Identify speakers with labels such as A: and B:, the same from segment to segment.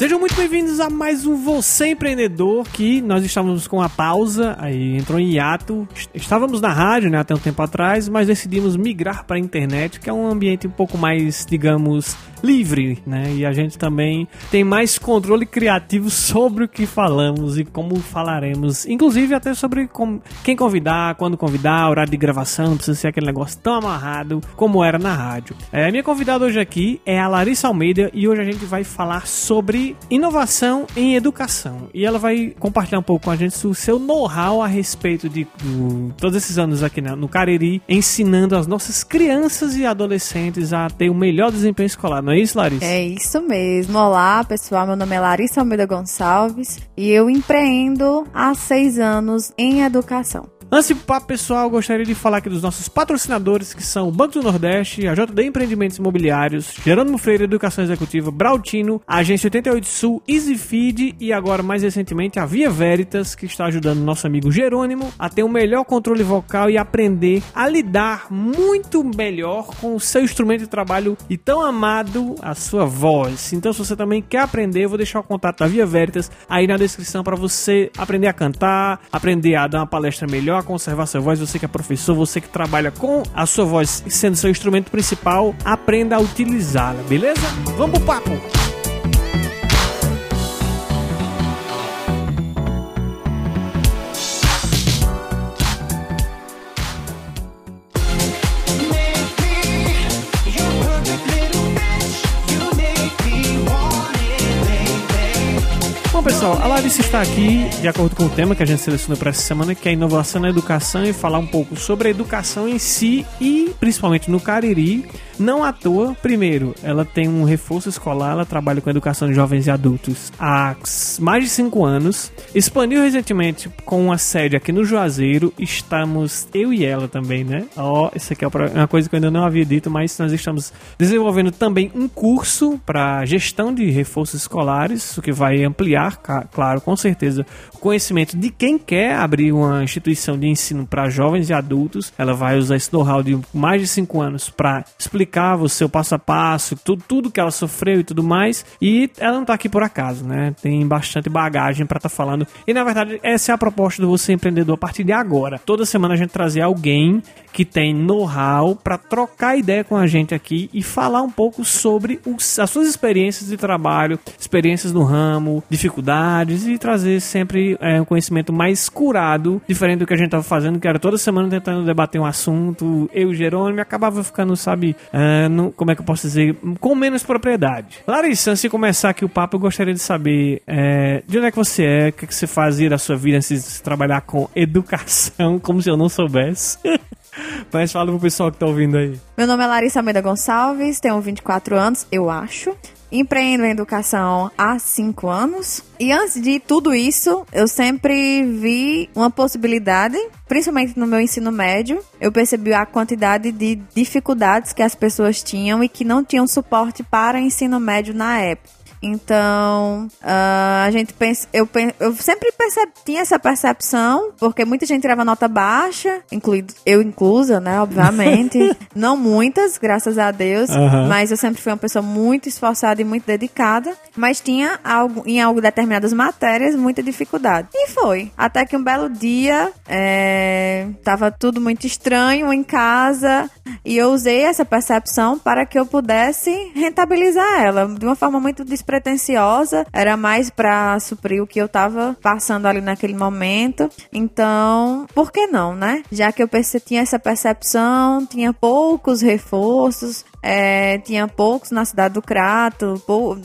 A: Sejam muito bem-vindos a mais um Você Empreendedor, que nós estávamos com a pausa, aí entrou em hiato. Estávamos na rádio, né, até um tempo atrás, mas decidimos migrar para a internet, que é um ambiente um pouco mais, digamos, livre, né? E a gente também tem mais controle criativo sobre o que falamos e como falaremos, inclusive até sobre quem convidar, quando convidar, horário de gravação, não precisa ser aquele negócio tão amarrado como era na rádio. É, a minha convidada hoje aqui é a Larissa Almeida e hoje a gente vai falar sobre inovação em educação. E ela vai compartilhar um pouco com a gente o seu know-how a respeito de, de todos esses anos aqui no Cariri, ensinando as nossas crianças e adolescentes a ter o melhor desempenho escolar não é isso, Larissa?
B: É isso mesmo. Olá, pessoal. Meu nome é Larissa Almeida Gonçalves e eu empreendo há seis anos em educação.
A: Antes de papo pessoal, gostaria de falar aqui dos nossos patrocinadores, que são o Banco do Nordeste, a JD Empreendimentos Imobiliários, Gerônimo Freire Educação Executiva, Brautino, Agência 88 Sul, EasyFeed e agora, mais recentemente, a Via Veritas, que está ajudando nosso amigo Jerônimo a ter um melhor controle vocal e aprender a lidar muito melhor com o seu instrumento de trabalho e tão amado, a sua voz. Então, se você também quer aprender, eu vou deixar o contato da Via Veritas aí na descrição para você aprender a cantar, aprender a dar uma palestra melhor a conservar sua voz, você que é professor, você que trabalha com a sua voz sendo seu instrumento principal, aprenda a utilizá-la, beleza? Vamos pro papo! Bom, pessoal, a Larissa está aqui de acordo com o tema que a gente selecionou para essa semana, que é inovação na educação e falar um pouco sobre a educação em si e principalmente no Cariri não à toa, primeiro, ela tem um reforço escolar, ela trabalha com educação de jovens e adultos há mais de 5 anos. Expandiu recentemente com uma sede aqui no Juazeiro. Estamos, eu e ela também, né? Ó, oh, isso aqui é uma coisa que eu ainda não havia dito, mas nós estamos desenvolvendo também um curso para gestão de reforços escolares, o que vai ampliar, claro, com certeza, o conhecimento de quem quer abrir uma instituição de ensino para jovens e adultos. Ela vai usar esse know-how de mais de 5 anos para explicar explicava o seu passo a passo, tudo, tudo que ela sofreu e tudo mais. E ela não tá aqui por acaso, né? Tem bastante bagagem para estar tá falando. E na verdade, essa é a proposta do Você Empreendedor a partir de agora. Toda semana a gente trazer alguém que tem know-how para trocar ideia com a gente aqui e falar um pouco sobre os, as suas experiências de trabalho, experiências no ramo, dificuldades e trazer sempre é, um conhecimento mais curado, diferente do que a gente tava fazendo, que era toda semana tentando debater um assunto. Eu e Jerônimo acabava ficando, sabe, é, no, como é que eu posso dizer, com menos propriedade. Larissa, antes de começar aqui o papo, eu gostaria de saber é, de onde é que você é, o que, é que você fazia da sua vida antes de trabalhar com educação, como se eu não soubesse. Mas fala pro pessoal que tá ouvindo aí.
B: Meu nome é Larissa Almeida Gonçalves, tenho 24 anos, eu acho. Empreendo em educação há 5 anos. E antes de tudo isso, eu sempre vi uma possibilidade, principalmente no meu ensino médio, eu percebi a quantidade de dificuldades que as pessoas tinham e que não tinham suporte para ensino médio na época. Então, uh, a gente pensa. Eu, eu sempre perceb, tinha essa percepção, porque muita gente tirava nota baixa, incluído eu inclusa, né? Obviamente. Não muitas, graças a Deus. Uhum. Mas eu sempre fui uma pessoa muito esforçada e muito dedicada. Mas tinha algo, em algo determinadas matérias, muita dificuldade. E foi. Até que um belo dia é, tava tudo muito estranho em casa. E eu usei essa percepção para que eu pudesse rentabilizar ela de uma forma muito despretensiosa, era mais para suprir o que eu tava passando ali naquele momento. Então, por que não, né? Já que eu tinha essa percepção, tinha poucos reforços, é, tinha poucos na cidade do Crato.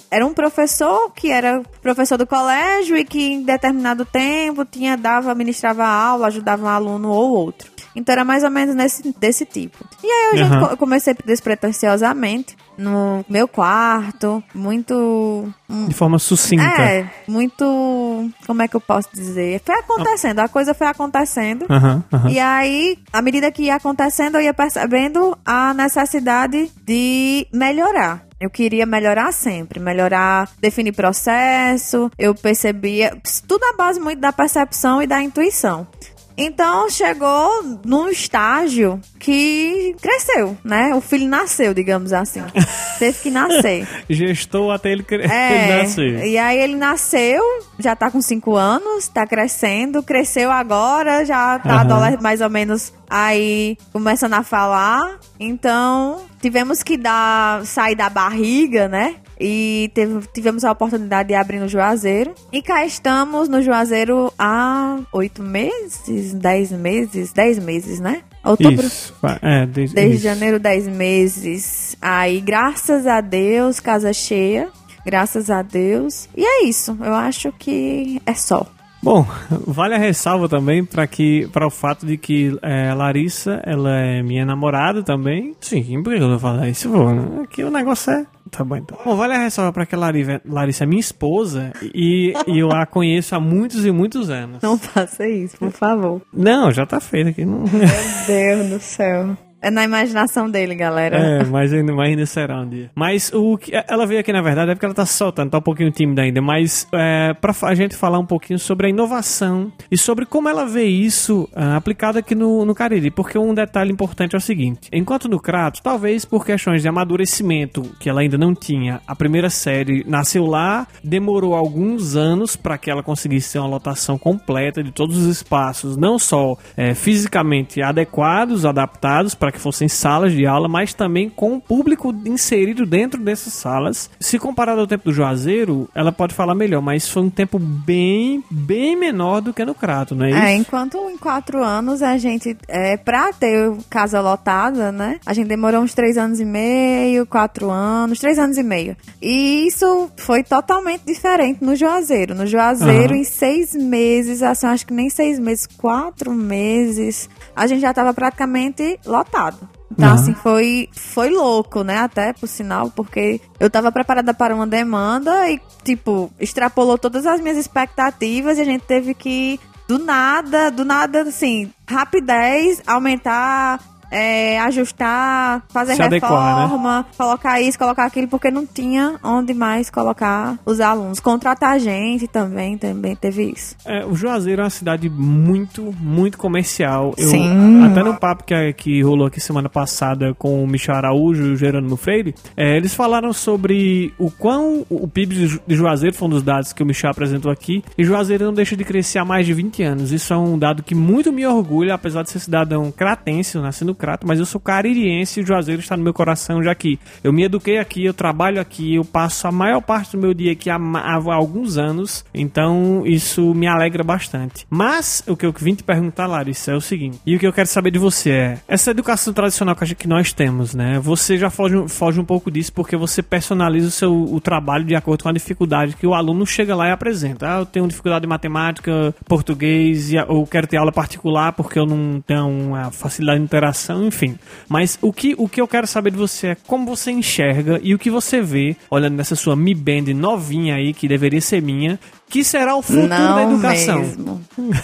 B: Era um professor que era professor do colégio e que em determinado tempo tinha dava, ministrava aula, ajudava um aluno ou outro. Então era mais ou menos nesse, desse tipo. E aí eu uhum. comecei despretensiosamente no meu quarto, muito.
A: De forma sucinta.
B: É, muito. Como é que eu posso dizer? Foi acontecendo, a coisa foi acontecendo.
A: Uhum, uhum.
B: E aí, à medida que ia acontecendo, eu ia percebendo a necessidade de melhorar. Eu queria melhorar sempre, melhorar, definir processo. Eu percebia tudo à base muito da percepção e da intuição. Então chegou num estágio que cresceu, né? O filho nasceu, digamos assim. Teve que nascer.
A: Gestou até ele, cre...
B: É,
A: ele nascer.
B: e aí ele nasceu, já tá com 5 anos, tá crescendo, cresceu agora, já tá adolescente mais ou menos aí começando a falar. Então, tivemos que dar sair da barriga, né? E teve- tivemos a oportunidade de abrir no Juazeiro. E cá estamos no Juazeiro há oito meses, dez meses, dez meses, né? Outubro.
A: Isso. É, desde,
B: Desde
A: isso.
B: janeiro, 10 meses. Aí, graças a Deus, casa cheia. Graças a Deus. E é isso. Eu acho que é só.
A: Bom, vale a ressalva também para que para o fato de que é, a Larissa, ela é minha namorada também. Sim, por que eu vou falar isso? Vou, né? Aqui o negócio é Tá bom, então. Bom, vale a ressalva para que a Lari- Larissa é minha esposa e, e eu a conheço há muitos e muitos anos.
B: Não faça isso, por favor.
A: Não, já tá feito aqui. Não...
B: Meu Deus do céu. É na imaginação dele, galera.
A: É, mas ainda, mas ainda será um dia. Mas o que ela veio aqui, na verdade, é porque ela tá soltando, tá um pouquinho tímida ainda. Mas é, pra a gente falar um pouquinho sobre a inovação e sobre como ela vê isso ah, aplicado aqui no, no Cariri. Porque um detalhe importante é o seguinte: enquanto no Crato, talvez por questões de amadurecimento que ela ainda não tinha, a primeira série nasceu lá, demorou alguns anos para que ela conseguisse ter uma lotação completa de todos os espaços, não só é, fisicamente adequados, adaptados para que fossem salas de aula, mas também com o público inserido dentro dessas salas. Se comparado ao tempo do Juazeiro, ela pode falar melhor, mas foi um tempo bem, bem menor do que no Crato, não é isso?
B: É, enquanto em quatro anos a gente, é, pra ter casa lotada, né? A gente demorou uns três anos e meio, quatro anos, três anos e meio. E isso foi totalmente diferente no Juazeiro. No Juazeiro,
A: Aham.
B: em seis meses, assim, acho que nem seis meses, quatro meses, a gente já tava praticamente lotado. Então,
A: Aham.
B: assim, foi, foi louco, né? Até, por sinal, porque eu tava preparada para uma demanda e, tipo, extrapolou todas as minhas expectativas e a gente teve que, do nada, do nada, assim, rapidez, aumentar, é, ajustar, fazer
A: Se adequar, né?
B: reforma, colocar isso, colocar aquilo, porque não tinha onde mais colocar os alunos. Contratar gente também, também teve isso.
A: É, o Juazeiro é uma cidade muito, muito comercial. Eu,
B: Sim.
A: Até no papo que, que rolou aqui semana passada com o Michel Araújo e o Gerônimo Freire, é, eles falaram sobre o quão o PIB de Ju- de Juazeiro foi um dos dados que o Michel apresentou aqui. E Juazeiro não deixa de crescer há mais de 20 anos. Isso é um dado que muito me orgulha, apesar de ser cidadão cratense, no Crato, mas eu sou caririense e o Juazeiro está no meu coração, já que eu me eduquei aqui, eu trabalho aqui, eu passo a maior parte do meu dia aqui há, ma- há alguns anos, então isso me alegra bastante. Mas o que eu vim te perguntar, Larissa, é o seguinte, e o que eu quero saber de você é, essa educação tradicional que nós temos, né? Você já foge, foge um pouco disso porque você personaliza o seu o trabalho de acordo com a dificuldade que o aluno chega lá e apresenta. Ah, eu tenho dificuldade em matemática, português, ou quero ter aula particular porque eu não tenho uma facilidade de interação, enfim. Mas o que, o que eu quero saber de você é como você enxerga e o que você vê, olhando nessa sua Mi Band novinha aí, que deveria ser minha, que será o futuro da educação.
B: Mesmo.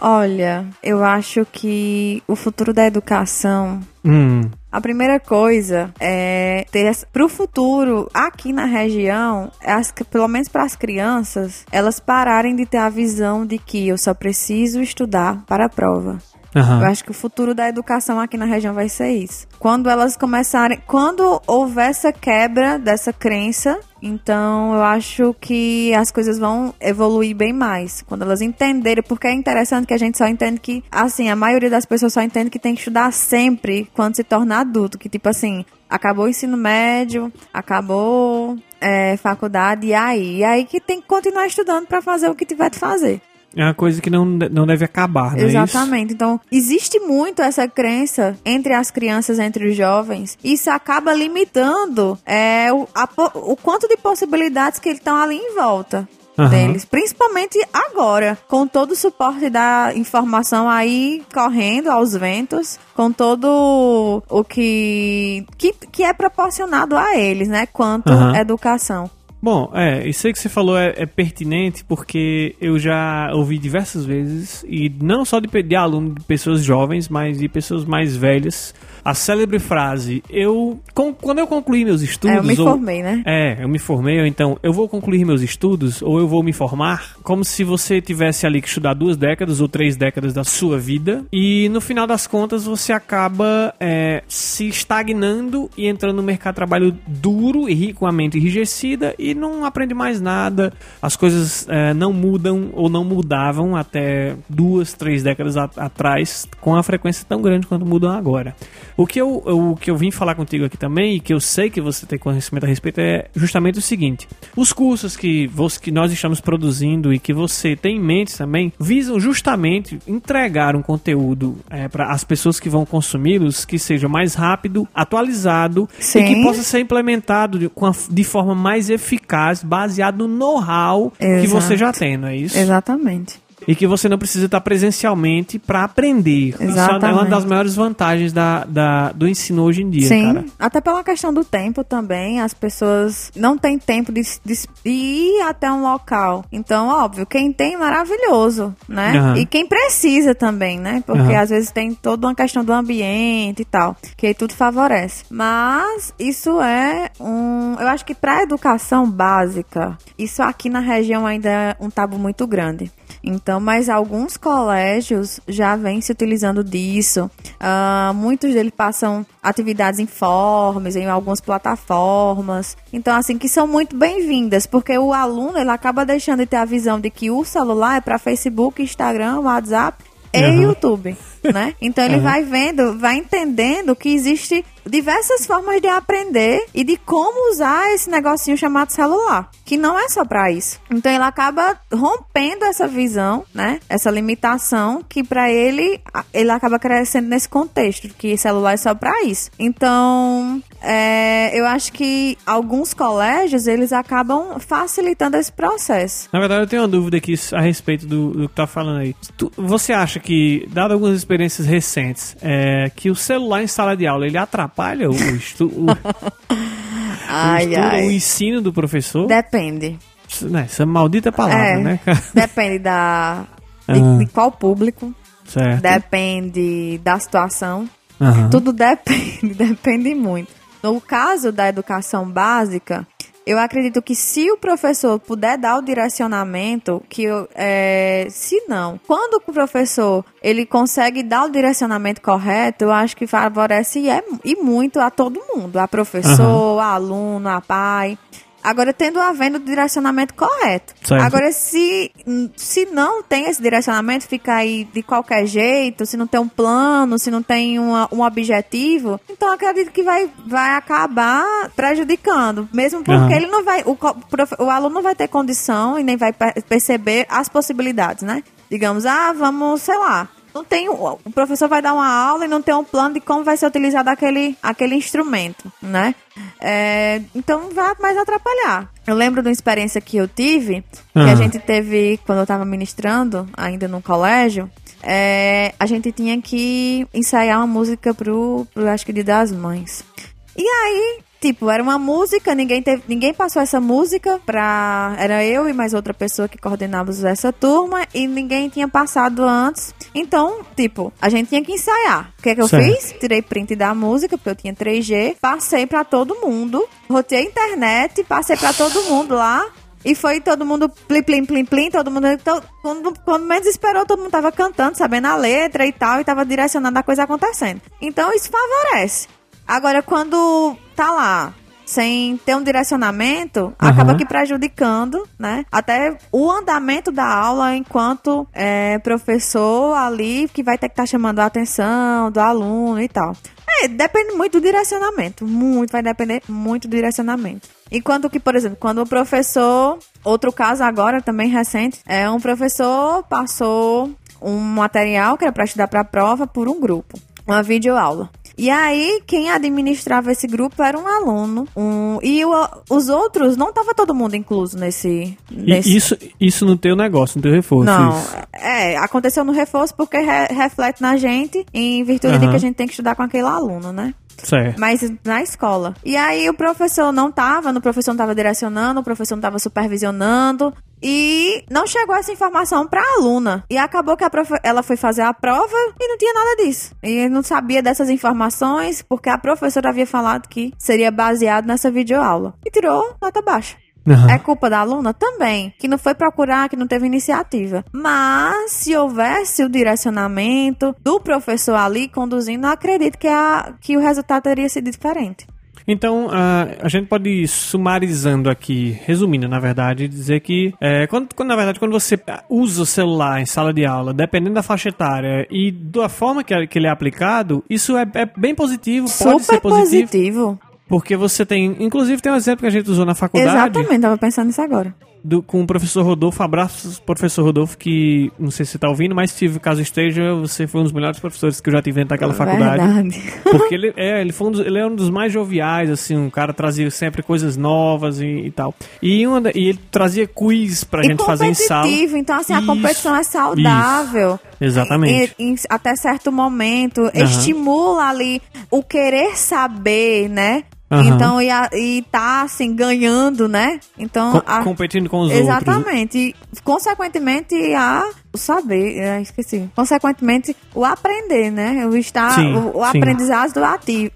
B: Olha, eu acho que o futuro da educação
A: Hum,
B: A primeira coisa é ter para o futuro aqui na região, as, pelo menos para as crianças, elas pararem de ter a visão de que eu só preciso estudar para a prova.
A: Aham.
B: Eu acho que o futuro da educação aqui na região vai ser isso. Quando elas começarem, quando houver essa quebra dessa crença, então eu acho que as coisas vão evoluir bem mais. Quando elas entenderem, porque é interessante que a gente só entende que, assim, a maioria das pessoas só entende que tem que estudar sempre quando se torna adulto. Que tipo assim, acabou o ensino médio, acabou é, faculdade, e aí? E aí que tem que continuar estudando para fazer o que tiver de fazer.
A: É uma coisa que não, não deve acabar, é isso?
B: Exatamente. Então, existe muito essa crença entre as crianças, entre os jovens. E isso acaba limitando é, o, a o quanto de possibilidades que eles estão ali em volta.
A: Aham.
B: Deles, principalmente agora, com todo o suporte da informação aí correndo aos ventos, com todo o que, que, que é proporcionado a eles, né? Quanto
A: Aham.
B: educação.
A: Bom, é, isso aí que você falou é, é pertinente porque eu já ouvi diversas vezes, e não só de, de aluno de pessoas jovens, mas de pessoas mais velhas, a célebre frase, eu com, quando eu concluir meus estudos,
B: É, eu me
A: ou-
B: formei, né?
A: é, eu me formei, ou então eu vou concluir meus estudos, ou eu vou me formar, como se você tivesse ali que estudar duas décadas ou três décadas da sua vida, e no final das contas você acaba é, se estagnando e entrando no mercado de trabalho duro e com a mente enrijecida e não aprende mais nada, as coisas é, não mudam ou não mudavam até duas, três décadas atrás com a frequência tão grande quanto mudam agora. O que eu, o que eu vim falar contigo aqui também, e que eu sei que você tem conhecimento a respeito, é justamente o seguinte: os cursos que, você, que nós estamos produzindo e que você tem em mente também visam justamente entregar um conteúdo para as pessoas que vão consumi-los que seja mais rápido, atualizado e
B: Sim.
A: que possa ser implementado de, de forma mais eficaz, baseado no know-how que você já tem, não é isso?
B: Exatamente.
A: E que você não precisa estar presencialmente para aprender. Isso é uma
B: Exatamente.
A: das maiores vantagens da, da- do ensino hoje em dia,
B: Sim,
A: cara.
B: até pela questão do tempo também, as pessoas não têm tempo de, de- ir até um local. Então, óbvio, quem tem, maravilhoso, né?
A: Aham.
B: E quem precisa também, né? Porque
A: Aham.
B: às vezes tem toda uma questão do ambiente e tal, que aí tudo favorece. Mas isso é um. Eu acho que para educação básica, isso aqui na região ainda é um tabu muito grande. Então, mas alguns colégios já vêm se utilizando disso. Ah, muitos deles passam atividades informes em algumas plataformas. Então, assim, que são muito bem-vindas, porque o aluno ele acaba deixando de ter a visão de que o celular é para Facebook, Instagram, WhatsApp e
A: Aham.
B: YouTube, né? Então ele
A: Aham.
B: vai vendo, vai entendendo que existe diversas formas de aprender e de como usar esse negocinho chamado celular, que não é só pra isso. Então ele acaba rompendo essa visão, né? Essa limitação que pra ele ele acaba crescendo nesse contexto que celular é só pra isso. Então é, eu acho que alguns colégios eles acabam facilitando esse processo.
A: Na verdade, eu tenho uma dúvida aqui a respeito do, do que tá falando aí. Tu- você acha que, dado algumas experiências recentes, é, que o celular em sala de aula ele atrapalha o, estu, o, o
B: Ai,
A: estudo, o
B: ai.
A: ensino do professor?
B: Depende.
A: Né, Essa maldita palavra,
B: É,
A: né, cara?
B: Depende da de,
A: Ah.
B: de qual público,
A: Certo.
B: depende da situação.
A: Aham.
B: Tudo depende, depende muito. No caso da educação básica, eu acredito que se o professor puder dar o direcionamento, que é, se não, quando o professor ele consegue dar o direcionamento correto, eu acho que favorece e, é, e muito a todo mundo, a professor, a aluno, a pai. Agora, tendo havendo o direcionamento correto.
A: Certo.
B: Agora, se, se não tem esse direcionamento, fica aí de qualquer jeito, se não tem um plano, se não tem uma- um objetivo, então acredito que vai, vai acabar prejudicando. Mesmo porque
A: Aham.
B: ele não vai. O, o aluno não vai ter condição e nem vai per- perceber as possibilidades, né? Digamos, ah, vamos, sei lá. Não tem, o professor vai dar uma aula e não tem um plano de como vai ser utilizado aquele, aquele instrumento, né? É, então vai mais atrapalhar. Eu lembro de uma experiência que eu tive, que
A: Ah.
B: a gente teve quando eu estava ministrando, ainda no colégio. é, a gente tinha que ensaiar uma música pro, pro acho que Dia das Mães. E aí, tipo, era uma música, ninguém teve, ninguém passou essa música pra. Era eu e mais outra pessoa que coordenávamos essa turma e ninguém tinha passado antes. Então, tipo, a gente tinha que ensaiar. O que é que eu
A: Certo.
B: fiz? Tirei print da música, porque eu tinha 3G, passei pra todo mundo, rotei a internet, passei pra todo mundo lá. E foi todo mundo plim, plim, plim, plim, todo mundo. to- Quando, quando menos esperou, todo mundo tava cantando, sabendo a letra e tal, e tava direcionando a coisa acontecendo. Então isso favorece. Agora, quando tá lá, sem ter um direcionamento,
A: Aham.
B: acaba que prejudicando, né? Até o andamento da aula enquanto é, professor ali, que vai ter que estar chamando a atenção do aluno e tal. É, depende muito do direcionamento. Muito, vai depender muito do direcionamento. Enquanto que, por exemplo, quando o professor. Outro caso agora, também recente, é um professor passou um material que era para estudar para a prova por um grupo. Uma videoaula. E aí, quem administrava esse grupo era um aluno. Um, e o- os outros, não estava todo mundo incluso nesse. Nesse
A: isso, isso no teu negócio, no teu reforço.
B: não,
A: isso.
B: é, aconteceu no reforço porque re- reflete na gente em virtude de
A: Aham.
B: que a gente tem que estudar com aquele aluno, né?
A: Certo.
B: Mas na escola. E aí o professor não tava, o professor não tava direcionando, o professor não tava supervisionando. E não chegou essa informação pra aluna. E acabou que ela foi fazer a prova e não tinha nada disso. E não sabia dessas informações porque a professora havia falado que seria baseado nessa videoaula. E tirou nota baixa.
A: Aham.
B: É culpa da aluna? Também. Que não foi procurar, que não teve iniciativa. Mas, se houvesse o direcionamento do professor ali conduzindo, acredito que, a, que o resultado teria sido diferente.
A: Então, a, a gente pode ir sumarizando aqui, resumindo, na verdade, dizer que, é, quando, quando, na verdade, quando você usa o celular em sala de aula, dependendo da faixa etária e da forma que, que ele é aplicado, isso é, é bem positivo, pode ser
B: Super
A: positivo,
B: positivo.
A: porque você tem, inclusive tem um exemplo que a gente usou na faculdade,
B: Exatamente, tava pensando nisso agora.
A: Do- com o professor Rodolfo, abraços professor Rodolfo, que não sei se você tá ouvindo, mas se caso esteja, você foi um dos melhores professores que eu já tive dentro daquela faculdade.
B: Verdade.
A: Porque ele é, ele foi um dos, ele é um dos mais joviais, assim, um cara trazia sempre coisas novas e, e tal. E, uma, e ele trazia quiz pra
B: e
A: gente fazer em sala.
B: então assim, a
A: Isso,
B: competição é saudável.
A: Exatamente.
B: E- até certo momento, estimula ali o querer saber, né?
A: Aham.
B: Então, e, a- e tá assim, ganhando, né? Então,
A: Co-
B: a-
A: competindo com os outros.
B: Exatamente. Consequentemente, a o saber, é, esqueci. Consequentemente, o aprender, né? O estar,
A: Sim,
B: o, o aprendizagem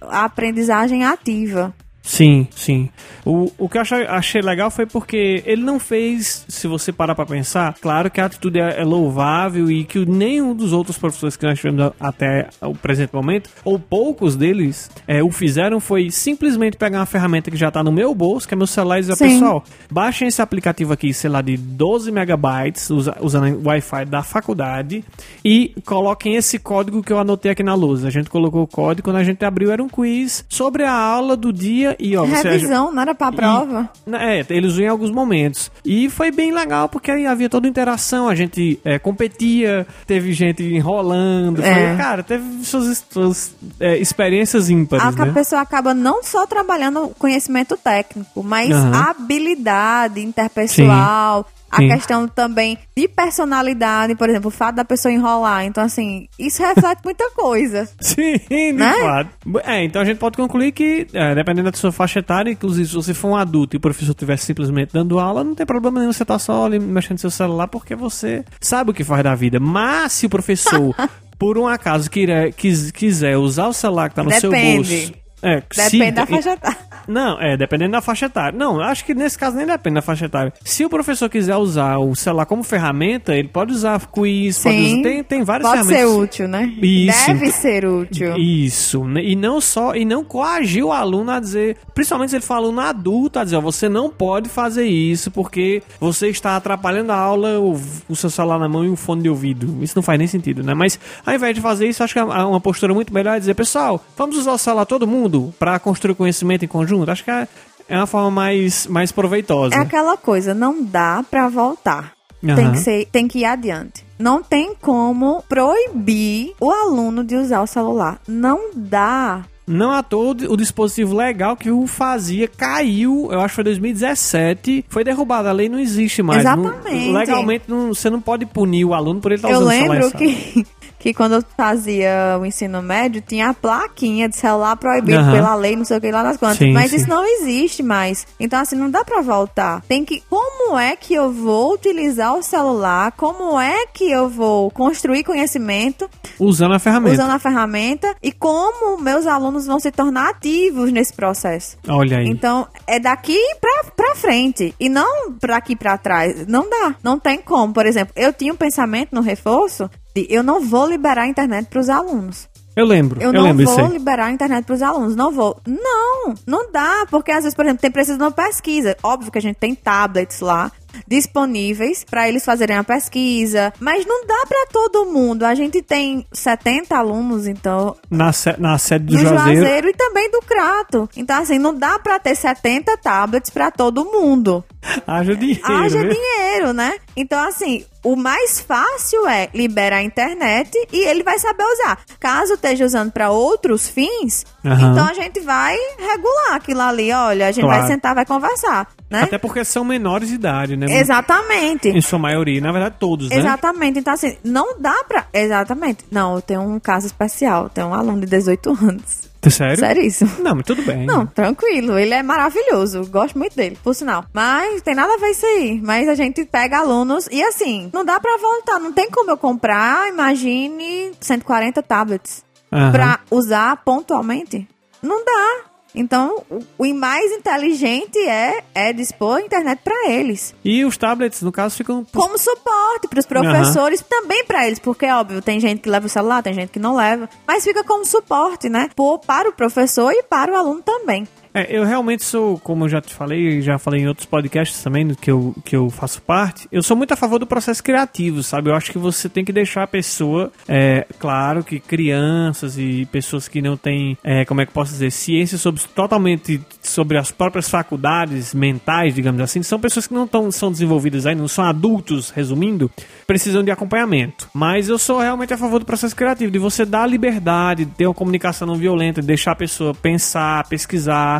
B: a aprendizagem ativa.
A: Sim, sim. O, o que eu achei, achei legal foi porque ele não fez, se você parar pra pensar, claro que a atitude é, é louvável e que nenhum dos outros professores que nós tivemos até o presente momento, ou poucos deles, é, o fizeram foi simplesmente pegar uma ferramenta que já tá no meu bolso, que é meu celular, e dizer,
B: Sim.
A: pessoal, baixem esse aplicativo aqui, sei lá, de 12 megabytes, usa- usando Wi-Fi da faculdade, e coloquem esse código que eu anotei aqui na lousa. A gente colocou o código, quando a gente abriu era um quiz sobre a aula do dia e ó, você
B: Revisão, não era pra prova.
A: e- é, ele usou em alguns momentos. E foi bem legal, porque aí havia toda interação, a gente é, competia, teve gente enrolando.
B: É.
A: Foi, cara, teve suas, suas, é, experiências ímpares,
B: a, a
A: né?
B: pessoa acaba não só trabalhando conhecimento técnico, mas a habilidade interpessoal, a
A: Sim.
B: questão também de personalidade, por exemplo, o fato da pessoa enrolar. Então, assim, isso reflete muita coisa.
A: Sim, de
B: Né?
A: fato. É, então a gente pode concluir que, é, dependendo da sua faixa etária, inclusive se você for um adulto e o professor estivesse simplesmente dando aula, não tem problema nenhum você estar só ali mexendo no seu celular, porque você sabe o que faz da vida. Mas se o professor, por um acaso, queira, quis- quiser usar o celular que tá no seu
B: Depende.
A: bolso. É, se-
B: Depende da faixa etária.
A: Não, é, dependendo da faixa etária. Não, acho que nesse caso nem depende da faixa etária. Se o professor quiser usar o celular como ferramenta, ele pode usar quiz, pode
B: Sim.
A: usar, tem, tem várias
B: Pode ser
A: ferramentas.
B: útil, né?
A: Isso,
B: Deve ser útil.
A: Isso, e não só, e não coagir o aluno a dizer, principalmente se ele for aluno adulto, a dizer, ó, você não pode fazer isso porque você está atrapalhando a aula, o, o seu celular na mão e o fone de ouvido. Isso não faz nem sentido, né? Mas ao invés de fazer isso, acho que é uma postura muito melhor é dizer, pessoal, vamos usar o celular todo mundo para construir conhecimento em conjunto. Acho que é, é uma forma mais, mais proveitosa.
B: É aquela coisa, não dá pra voltar. Tem
A: Aham.
B: que, ser, tem que ir adiante. Não tem como proibir o aluno de usar o celular. Não dá.
A: Não à toa o dispositivo legal que o fazia caiu, eu acho que foi 2017, foi derrubado, a lei não existe mais. Não-
B: Exatamente.
A: legalmente não- você não pode punir o aluno por ele estar
B: eu
A: usando o celular. em
B: lembro que, que quando eu fazia o ensino médio, tinha a plaquinha de celular proibido
A: Aham.
B: pela lei, não sei o que lá das quantas.
A: Sim,
B: Mas
A: sim.
B: isso não existe mais. Então, assim, não dá pra voltar. Tem que. Como é que eu vou utilizar o celular? Como é que eu vou construir conhecimento
A: Usando a ferramenta.
B: usando a ferramenta? E como meus alunos vão se tornar ativos nesse processo?
A: Olha aí.
B: Então, é daqui pra, pra frente. E não pra aqui pra trás. Não dá. Não tem como. Por exemplo, eu tinha um pensamento no reforço eu não vou liberar a internet pros alunos.
A: eu lembro, eu,
B: Eu, não
A: lembro
B: vou liberar a internet pros alunos. Não vou. Não, não dá. Porque às vezes, por exemplo, tem precisa de uma pesquisa. Óbvio que a gente tem tablets lá disponíveis pra eles fazerem a pesquisa, mas não dá pra todo mundo. A gente tem 70 alunos, então
A: Na, se- na sede do
B: do
A: Juazeiro.
B: Juazeiro e também do Crato. Então, assim, não dá pra ter 70 tablets pra todo mundo.
A: Haja dinheiro.
B: Haja
A: viu?
B: dinheiro, né? Então, assim, o mais fácil é liberar a internet e ele vai saber usar. Caso esteja usando pra outros fins,
A: Aham.
B: então a gente vai regular aquilo ali. Olha, a gente
A: Claro.
B: vai sentar, vai conversar. Né?
A: Até porque são menores de idade, né?
B: Exatamente.
A: Em sua maioria, na verdade, todos, né?
B: Exatamente. Então, assim, não dá pra. Exatamente. Não, eu tenho um caso especial. Tenho um aluno de 18 anos.
A: Sério?
B: Seríssimo.
A: Não, mas tudo bem.
B: Não, tranquilo. Ele é maravilhoso. Gosto muito dele, por sinal. Mas tem nada a ver isso aí. Mas a gente pega alunos e assim, não dá pra voltar. Não tem como eu comprar, imagine, 140 tablets
A: Aham.
B: pra usar pontualmente. Não dá. Então, o- mais inteligente é, é dispor a internet pra eles.
A: E os tablets, no caso, ficam.
B: Como suporte pros professores, também pra eles, porque óbvio, tem gente que leva o celular, tem gente que não leva, mas fica como suporte, né? Por, para o professor e para o aluno também.
A: É, eu realmente sou, como eu já te falei, já falei em outros podcasts também que eu, que eu faço parte, eu sou muito a favor do processo criativo, sabe? Eu acho que você tem que deixar a pessoa, é, claro que crianças e pessoas que não têm, é, como é que posso dizer, ciência sobre, totalmente sobre as próprias faculdades mentais, digamos assim, são pessoas que não tão, são desenvolvidas ainda, não são adultos, resumindo, precisam de acompanhamento. Mas eu sou realmente a favor do processo criativo, de você dar liberdade, de ter uma comunicação não violenta, de deixar a pessoa pensar, pesquisar,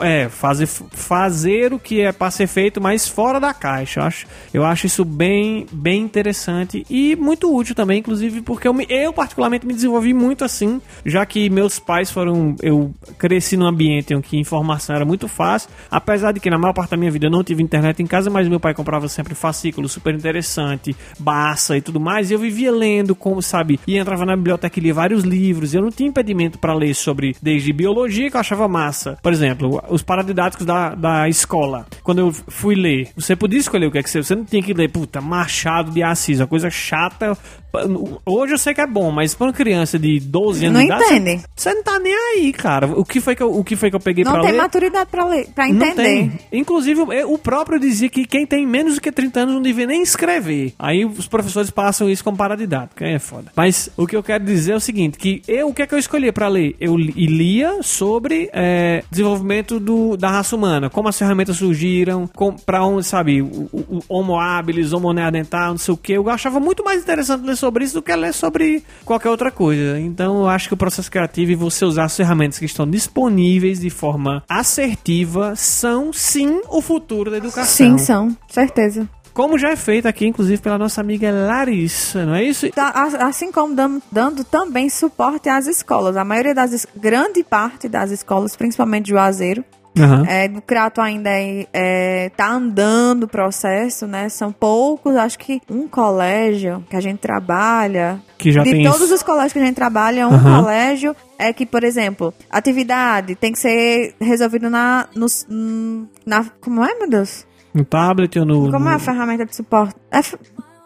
A: é, fazer, fazer o que é para ser feito, mas fora da caixa. Eu acho, eu acho isso bem, bem interessante e muito útil também, inclusive porque eu, me- eu particularmente me desenvolvi muito assim, já que meus pais foram, eu cresci num ambiente em que informação era muito fácil, apesar de que na maior parte da minha vida eu não tive internet em casa, mas meu pai comprava sempre fascículo super interessante, baça e tudo mais, e eu vivia lendo, como sabe, e entrava na biblioteca e lia vários livros, eu não tinha impedimento para ler sobre desde biologia que eu achava massa, por exemplo, os paradidáticos da, da escola. Quando eu fui ler, você podia escolher o que é que você, você não tinha que ler, puta, Machado de Assis, uma coisa chata. Hoje eu sei que é bom, mas para uma criança de 12 anos
B: Não
A: de idade,
B: entendem.
A: Você, não tá nem aí, cara. O que foi que eu, o que foi que eu peguei
B: Não
A: pra
B: tem
A: ler?
B: maturidade pra, ler, pra
A: Não
B: entender.
A: tem. Inclusive, o próprio dizia que quem tem menos do que 30 anos não devia nem escrever. Aí os professores passam isso como paradidática. Aí é foda. Mas o que eu quero dizer é o seguinte: que eu, o que é que eu escolhi pra ler? Eu li- lia sobre é, desenvolvimento do, da raça humana, como as ferramentas surgiram, com, pra onde, sabe, o, o, o Homo habilis, Homo neanderthal, não sei o que. Eu achava muito mais interessante ler sobre isso do que ler sobre qualquer outra coisa. Então eu acho que o processo criativo e você usar as ferramentas que estão disponíveis de forma assertiva são sim o futuro da educação.
B: Sim, são. Certeza.
A: Como já é feito aqui, inclusive, pela nossa amiga Larissa, não é isso?
B: Tá, Assim como dando, dando também suporte às escolas. A maioria das... Grande parte das escolas, principalmente de Juazeiro,
A: Aham.
B: É, do Crato ainda é, é, tá andando o processo, né? São poucos, acho que um colégio que a gente trabalha.
A: Que já
B: de
A: tem
B: todos
A: isso.
B: os colégios que a gente trabalha, um
A: Aham.
B: colégio é que, por exemplo, atividade tem que ser resolvida na. na como é, meu Deus?
A: No tablet ou no.
B: Como é a ferramenta de suporte? É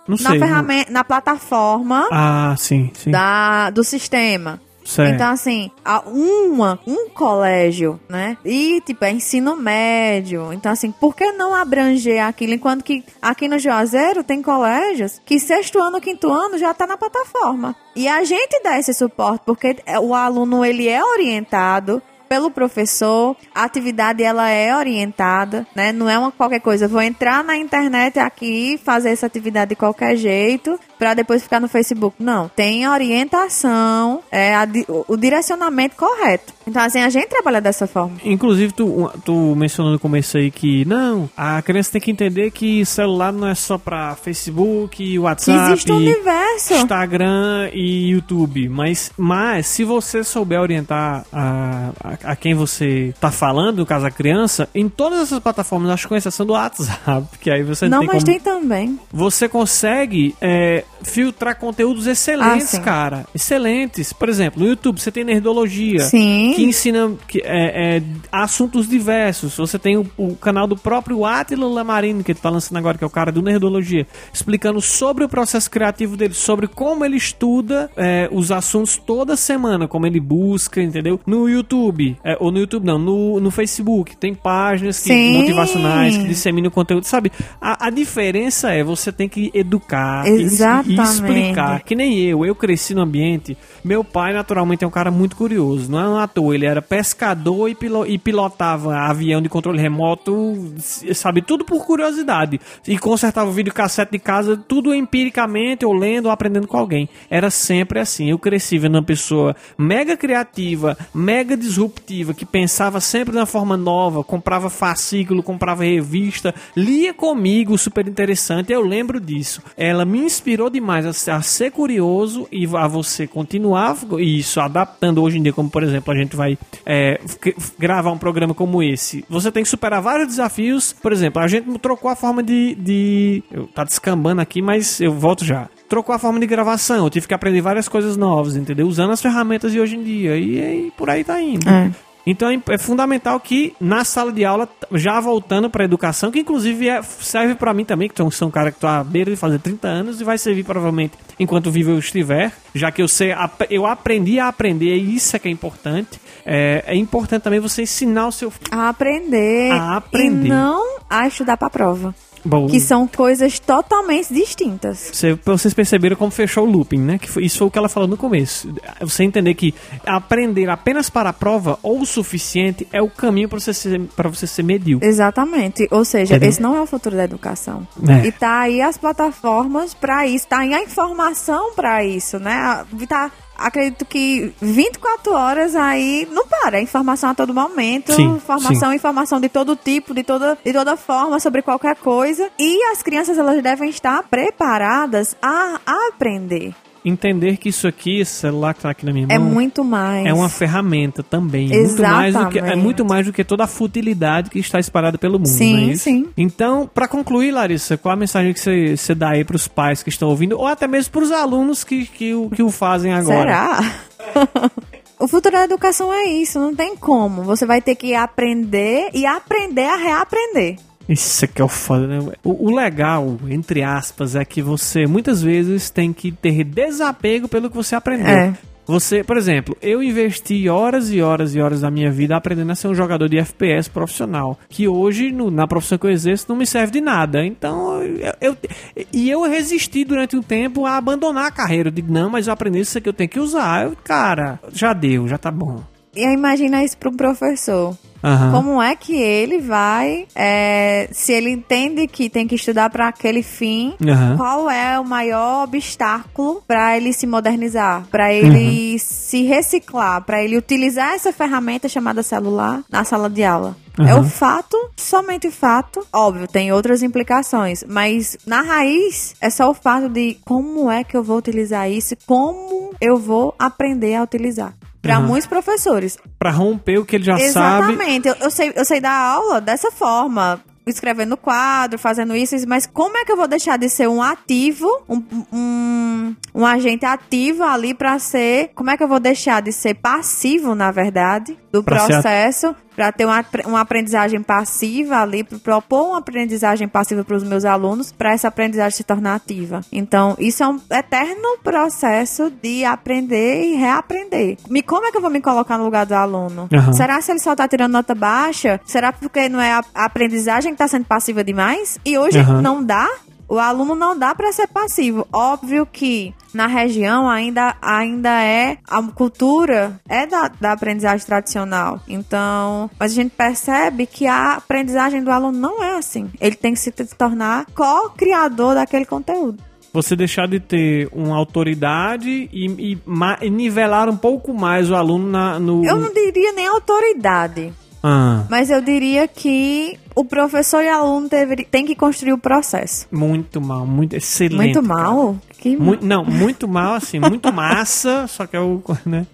A: Não
B: na
A: sei.
B: ferramenta, na plataforma
A: Ah, sim, sim.
B: da, do sistema.
A: Certo.
B: Então, assim, uma, um colégio, né? E, tipo, é ensino médio. Então, assim, por que não abranger aquilo? Enquanto que aqui no Juazeiro tem colégios que sexto ano, quinto ano já tá na plataforma. E a gente dá esse suporte, porque o aluno, ele é orientado pelo professor, a atividade ela é orientada, né? Não é uma qualquer coisa, vou entrar na internet aqui, fazer essa atividade de qualquer jeito, para depois ficar no Facebook. Não, tem orientação, é a o, direcionamento correto. Então assim, a gente trabalha dessa forma.
A: Inclusive, tu, tu mencionou no começo aí que não, a criança tem que entender que celular não é só pra Facebook, WhatsApp,
B: existe um universo.
A: Instagram e YouTube. Mas, mas se você souber orientar a, a, a quem você tá falando, no caso a criança, em todas essas plataformas, acho que com exceção do WhatsApp, que aí você
B: Não,
A: tem
B: mas
A: como
B: tem também.
A: você consegue é, filtrar conteúdos excelentes,
B: Ah,
A: cara. Excelentes. Por exemplo, no YouTube você tem Nerdologia.
B: Sim.
A: Que ensina que, é, é, assuntos diversos. Você tem o, o canal do próprio Attila Lamarino, que ele tá lançando agora, que é o cara do Nerdologia, explicando sobre o processo criativo dele, sobre como ele estuda é, os assuntos toda semana, como ele busca, entendeu? No YouTube, é, ou no YouTube não, no, no Facebook, tem páginas que, motivacionais que disseminam conteúdo, sabe? A, a diferença é você tem que educar
B: Exatamente. Exatamente.
A: explicar. Que nem eu, eu cresci no ambiente. Meu pai, naturalmente, é um cara muito curioso. Não é um ator, ele era pescador e, pilo- pilotava avião de controle remoto, sabe, tudo por curiosidade. E consertava o videocassete de casa, tudo empiricamente, ou lendo, ou aprendendo com alguém. Era sempre assim. Eu cresci vendo uma pessoa mega criativa, mega disruptiva, que pensava sempre de uma forma nova, comprava fascículo, comprava revista, lia comigo, super interessante. Eu lembro disso. Ela me inspirou demais a ser curioso e a você continuar isso, adaptando hoje em dia, como por exemplo, a gente vai é, gravar um programa como esse. Você tem que superar vários desafios. Por exemplo, a gente trocou a forma de. de eu, tá descambando aqui, mas eu volto já trocou a forma de gravação. Eu tive que aprender várias coisas novas, entendeu? Usando as ferramentas de hoje em dia. E, e por aí tá indo.
B: É.
A: Então é é fundamental que na sala de aula, já voltando para educação, que inclusive é- serve para mim também, que sou um cara que tô à beira de fazer 30 anos e vai servir provavelmente enquanto vivo eu estiver, já que eu sei, eu aprendi a aprender, e isso é que é importante. É, é importante também você ensinar o seu filho.
B: A aprender.
A: A aprender.
B: E não a estudar pra prova.
A: Bom,
B: Que são coisas totalmente distintas.
A: Você- vocês perceberam como fechou o looping, né? Que foi- isso foi o que ela falou no começo. Você entender que aprender apenas para a prova ou o suficiente é o caminho para você ser, para você ser medíocre.
B: Exatamente. Ou seja,
A: Entendeu?
B: esse não é o futuro da educação.
A: É.
B: E tá aí as plataformas pra isso, tá aí a informação pra isso, né? Tá, acredito que 24 horas aí não para, é informação a todo momento,
A: Sim,
B: informação, informação de todo tipo, de toda, de toda forma sobre qualquer coisa. E as crianças elas devem estar preparadas a aprender.
A: Entender que isso aqui, esse celular que tá aqui na minha mão,
B: É muito mais.
A: é uma ferramenta também. É muito, mais do que, é
B: Exatamente.
A: muito mais do que toda a futilidade que está espalhada pelo mundo.
B: Sim,
A: é
B: sim.
A: Então, para concluir, Larissa, qual a mensagem que você, você dá aí para os pais que estão ouvindo, ou até mesmo para os alunos que, que, o- que o fazem agora?
B: Será? o futuro da educação é isso, não tem como. Você vai ter que aprender e aprender a reaprender.
A: Isso aqui é o foda, né? O, o legal, entre aspas, é que você muitas vezes tem que ter desapego pelo que você aprendeu.
B: É.
A: Você, por exemplo, eu investi horas e horas e horas da minha vida aprendendo a ser um jogador de FPS profissional, que hoje, no- na profissão que eu exerço, não me serve de nada. Então, eu, eu- e eu resisti durante um tempo a abandonar a carreira. Eu digo, não, mas eu aprendi isso aqui, eu tenho que usar. Eu, cara, já deu, já tá bom.
B: E aí imagina isso para um professor.
A: Aham.
B: Como é que ele vai, é, se ele entende que tem que estudar para aquele fim,
A: Aham.
B: qual é o maior obstáculo para ele se modernizar, para ele
A: Uhum.
B: se reciclar, para ele utilizar essa ferramenta chamada celular na sala de aula? É o fato, somente o fato. Óbvio, tem outras implicações, mas na raiz é só o fato de como é que eu vou utilizar isso, como eu vou aprender a utilizar. Para
A: Aham.
B: muitos professores,
A: Pra romper o que ele já sabe.
B: Exatamente. Eu, eu sei, eu sei dar aula dessa forma. Escrevendo quadro, fazendo isso, isso, mas como é que eu vou deixar de ser um ativo, um, um, um agente ativo ali pra ser. Como é que eu vou deixar de ser passivo, na verdade, do
A: Pra
B: processo, pra ter uma, uma aprendizagem passiva ali, pra propor uma aprendizagem passiva pros meus alunos, pra essa aprendizagem se tornar ativa. Então, isso é um eterno processo de aprender e reaprender. Me, como é que eu vou me colocar no lugar do aluno?
A: Aham.
B: Será se ele só tá tirando nota baixa? Será porque não é a, a aprendizagem que tá sendo passiva demais? E hoje
A: Aham.
B: não dá? O aluno não dá para ser passivo. Óbvio que na região ainda, ainda é a cultura é da, da aprendizagem tradicional. Então, mas a gente percebe que a aprendizagem do aluno não é assim. Ele tem que se tornar co-criador daquele conteúdo.
A: você deixar de ter uma autoridade e, e e nivelar um pouco mais o aluno na, no.
B: Eu não diria nem autoridade.
A: Ah,
B: Mas eu diria que o professor e aluno deveria, tem que construir o processo.
A: muito mal, muito excelente.
B: Muito mal? Que
A: Mu- não, muito mal, assim, muito massa, só que é o. né?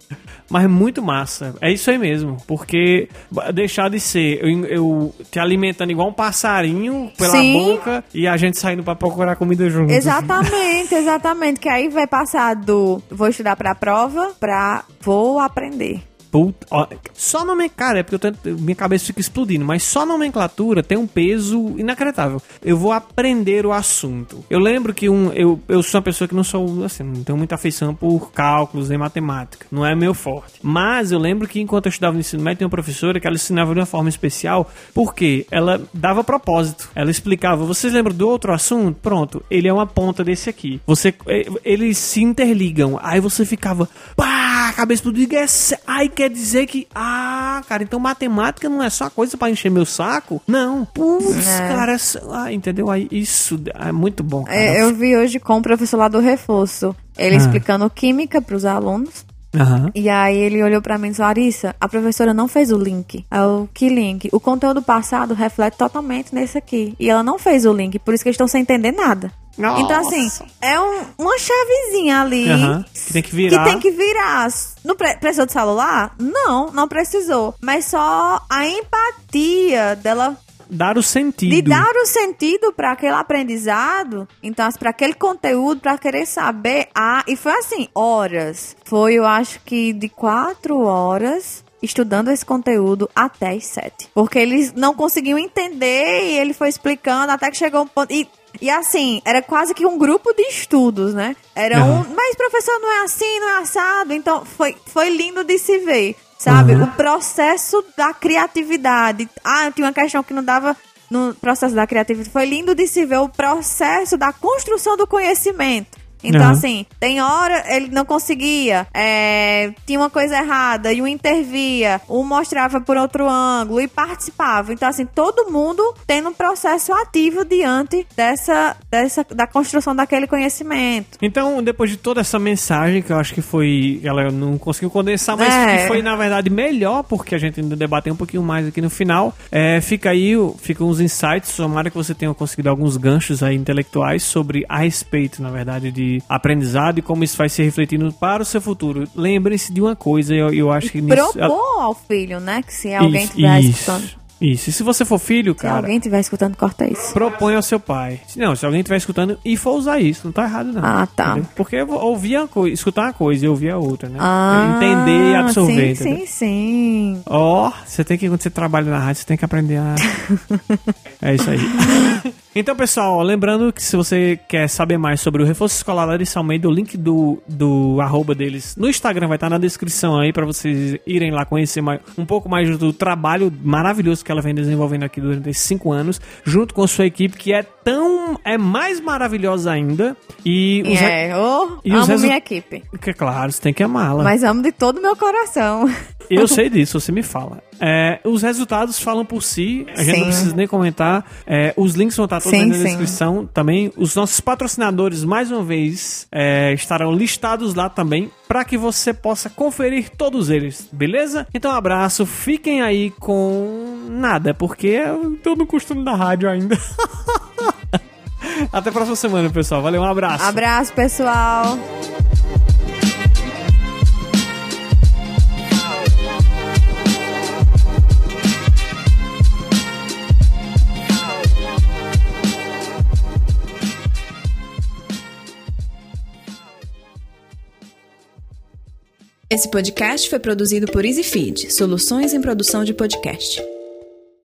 A: Mas muito massa. É isso aí mesmo. Porque deixar de ser eu, eu te alimentando igual um passarinho pela
B: Sim.
A: boca e a gente saindo pra procurar comida junto.
B: Exatamente, exatamente. Que aí vai passar do vou estudar pra prova pra vou aprender.
A: Puta, ó, só nomenclatura, é porque eu tento, minha cabeça fica explodindo, mas só nomenclatura tem um peso inacreditável. Eu vou aprender o assunto. Eu lembro que um, eu, eu sou uma pessoa que não sou, assim, não tenho muita afeição por cálculos e matemática. Não é meu forte. Mas eu lembro que enquanto eu estudava no ensino médio, tinha uma professora que ela ensinava de uma forma especial, porque ela dava propósito. Ela explicava, vocês lembram do outro assunto? Pronto, ele é uma ponta desse aqui. Você, eh, eles se interligam. Aí você ficava, pá, cabeça do diga é Aí quer dizer que, ah, cara, então matemática não é só coisa para encher meu saco? Não. Putz,
B: É.
A: cara, ah, entendeu? Aí isso é muito bom.
B: É, eu vi hoje com o professor lá do reforço, ele
A: Ah.
B: explicando química pros alunos.
A: Aham.
B: E aí ele olhou pra mim e disse, Larissa, a professora não fez o link. Eu, que link? O conteúdo passado reflete totalmente nesse aqui. E ela não fez o link, por isso que eles estão sem entender nada.
A: Nossa.
B: Então, assim, é um- uma chavezinha ali
A: Aham. Que tem que virar.
B: que tem que virar. Não pre- precisou de celular? Não, não precisou. Mas só a empatia dela
A: Dar o sentido.
B: de dar o sentido para aquele aprendizado, então para aquele conteúdo, para querer saber. Ah, e foi assim, horas. Foi, eu acho que de quatro horas estudando esse conteúdo até as sete. Porque eles não conseguiam entender e ele foi explicando até que chegou um ponto. E, e assim, era quase que um grupo de estudos, né? Era
A: Aham.
B: um. Mas professor, não é assim, não é assado. Então foi, foi lindo de se ver. Sabe?
A: Uhum.
B: O processo da criatividade. Ah, tinha uma questão que não dava no processo da criatividade. Foi lindo de se ver o processo da construção do conhecimento. Então,
A: Aham.
B: assim, tem hora ele não conseguia, é, tinha uma coisa errada, e um intervia, um mostrava por outro ângulo e participava. Então, assim, todo mundo tendo um processo ativo diante dessa, dessa da construção daquele conhecimento.
A: Então, depois de toda essa mensagem, que eu acho que foi. Ela não conseguiu condensar, mas
B: É.
A: que foi, na verdade, melhor, porque a gente ainda debateu um pouquinho mais aqui no final. É, fica aí, ficam uns insights. Tomara que você tenha conseguido alguns ganchos aí intelectuais sobre a respeito, na verdade, de aprendizado e como isso vai se refletindo para o seu futuro. Lembrem-se de uma coisa, eu, eu acho que nisso.
B: Propor ao filho, né? Que se alguém estiver
A: isso,
B: escutando.
A: Isso. E se você for filho,
B: Se
A: cara.
B: alguém estiver escutando, corta isso.
A: Propõe ao seu pai. Se- Não, se alguém estiver escutando e for usar isso, não tá errado, não.
B: Ah, tá.
A: Entendeu? Porque eu vou ouvir uma coisa, escutar uma coisa e ouvir a outra, né?
B: Ah,
A: Entender e absorver.
B: Sim,
A: entendeu?
B: sim, sim.
A: Ó, você tem que, quando você trabalha na rádio, você tem que aprender a. é isso aí. Então, pessoal, lembrando que se você quer saber mais sobre o reforço escolar Larissa Almeida, o link do, do arroba deles no Instagram vai estar na descrição aí pra vocês irem lá conhecer mais, um pouco mais do trabalho maravilhoso que ela vem desenvolvendo aqui durante esses cinco anos, junto com sua equipe, que é tão. é mais maravilhosa ainda. E os.
B: É, oh,
A: e
B: amo minha equipe.
A: Que, claro, você tem que amá-la.
B: Mas amo de todo o meu coração.
A: Eu sei disso, você me fala. É, os resultados falam por si, a gente
B: Sim.
A: não precisa nem comentar. É, os links vão estar todos
B: Sim,
A: na
B: sim.
A: descrição também. Os nossos patrocinadores, mais uma vez, é, estarão listados lá também para que você possa conferir todos eles, beleza? Então, um abraço, fiquem aí com nada, porque eu tô no costume da rádio ainda. Até a próxima semana, pessoal. Valeu, um abraço.
B: Abraço, pessoal.
C: Esse podcast foi produzido por EasyFeed, soluções em produção de podcast.